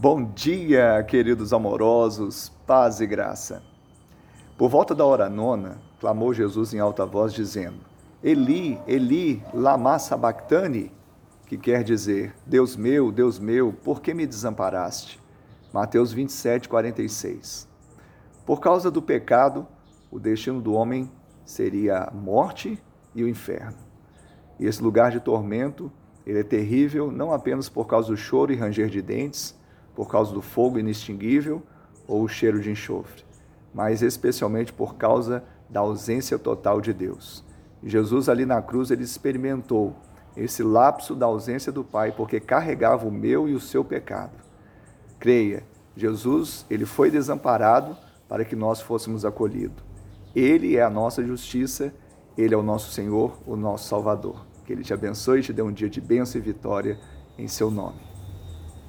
Bom dia, queridos amorosos, paz e graça. Por volta da hora nona, clamou Jesus em alta voz, dizendo: Eli, Eli, lama sabachthani, que quer dizer: Deus meu, Deus meu, por que me desamparaste? Mateus 27, 46. Por causa do pecado, o destino do homem seria a morte e o inferno. E esse lugar de tormento, ele é terrível não apenas por causa do choro e ranger de dentes, por causa do fogo inextinguível ou o cheiro de enxofre, mas especialmente por causa da ausência total de Deus. Jesus ali na cruz ele experimentou esse lapso da ausência do Pai porque carregava o meu e o seu pecado. Creia, Jesus, ele foi desamparado para que nós fôssemos acolhidos. Ele é a nossa justiça, ele é o nosso Senhor, o nosso Salvador. Que ele te abençoe e te dê um dia de bênção e vitória em seu nome.